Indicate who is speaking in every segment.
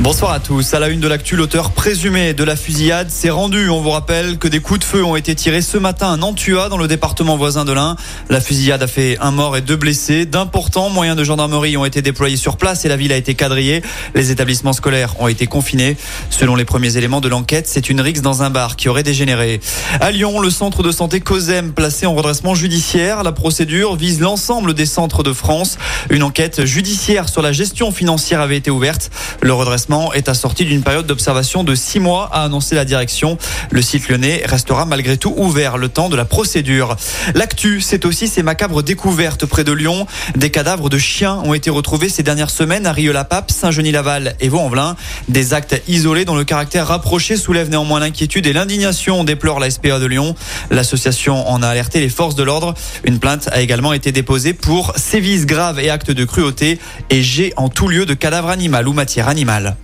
Speaker 1: Bonsoir à tous. À la une de l'actu, l'auteur présumé de la fusillade s'est rendu. On vous rappelle que des coups de feu ont été tirés ce matin à Nantua, dans le département voisin de l'Ain. La fusillade a fait un mort et deux blessés. D'importants moyens de gendarmerie ont été déployés sur place et la ville a été quadrillée. Les établissements scolaires ont été confinés. Selon les premiers éléments de l'enquête, c'est une rixe dans un bar qui aurait dégénéré. À Lyon, le centre de santé COSEM placé en redressement judiciaire. La procédure vise l'ensemble des centres de France. Une enquête judiciaire sur la gestion financière avait été ouverte. Le redressement est assorti d'une période d'observation de six mois, a annoncé la direction. Le site lyonnais restera malgré tout ouvert le temps de la procédure. L'actu, c'est aussi ces macabres découvertes près de Lyon. Des cadavres de chiens ont été retrouvés ces dernières semaines à Rieux-la-Pape, Saint-Genis-Laval et Vaux-en-Velin. Des actes isolés dont le caractère rapproché soulève néanmoins l'inquiétude et l'indignation, déplore la SPA de Lyon. L'association en a alerté les forces de l'ordre. Une plainte a également été déposée pour sévices graves et actes de cruauté et jet en tout lieu de cadavre animal ou matière animale.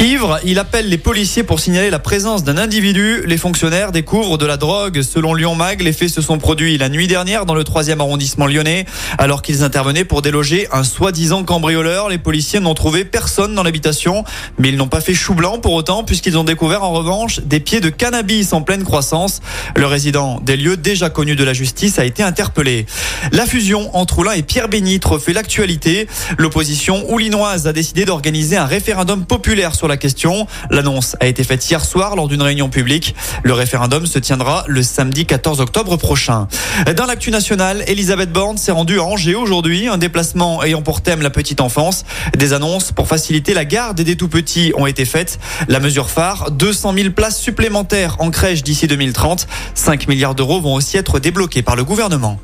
Speaker 1: Ivre, il appelle les policiers pour signaler la présence d'un individu. Les fonctionnaires découvrent de la drogue. Selon Lyon Mag, les faits se sont produits la nuit dernière dans le 3e arrondissement lyonnais. Alors qu'ils intervenaient pour déloger un soi-disant cambrioleur, les policiers n'ont trouvé personne dans l'habitation. Mais ils n'ont pas fait chou blanc pour autant puisqu'ils ont découvert en revanche des pieds de cannabis en pleine croissance. Le résident des lieux déjà connus de la justice a été interpellé. La fusion entre Oulin et Pierre Bénitre fait l'actualité. L'opposition oulinoise a décidé d'organiser un référendum populaire sur la question. L'annonce a été faite hier soir lors d'une réunion publique. Le référendum se tiendra le samedi 14 octobre prochain. Dans l'actu nationale, Elisabeth Borne s'est rendue à Angers aujourd'hui, un déplacement ayant pour thème la petite enfance. Des annonces pour faciliter la garde des tout petits ont été faites. La mesure phare, 200 000 places supplémentaires en crèche d'ici 2030. 5 milliards d'euros vont aussi être débloqués par le gouvernement.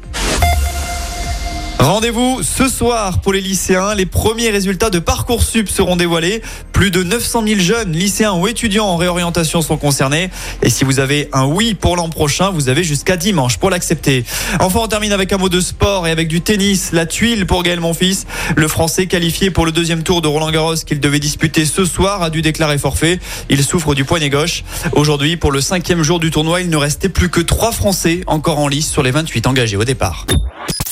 Speaker 1: Rendez-vous ce soir pour les lycéens. Les premiers résultats de Parcoursup seront dévoilés. Plus de 900 000 jeunes, lycéens ou étudiants en réorientation sont concernés. Et si vous avez un oui pour l'an prochain, vous avez jusqu'à dimanche pour l'accepter. Enfin, on termine avec un mot de sport et avec du tennis. La tuile pour Gaël Monfils. Le Français qualifié pour le deuxième tour de Roland Garros qu'il devait disputer ce soir a dû déclarer forfait. Il souffre du poignet gauche. Aujourd'hui, pour le cinquième jour du tournoi, il ne restait plus que trois Français encore en lice sur les 28 engagés au départ.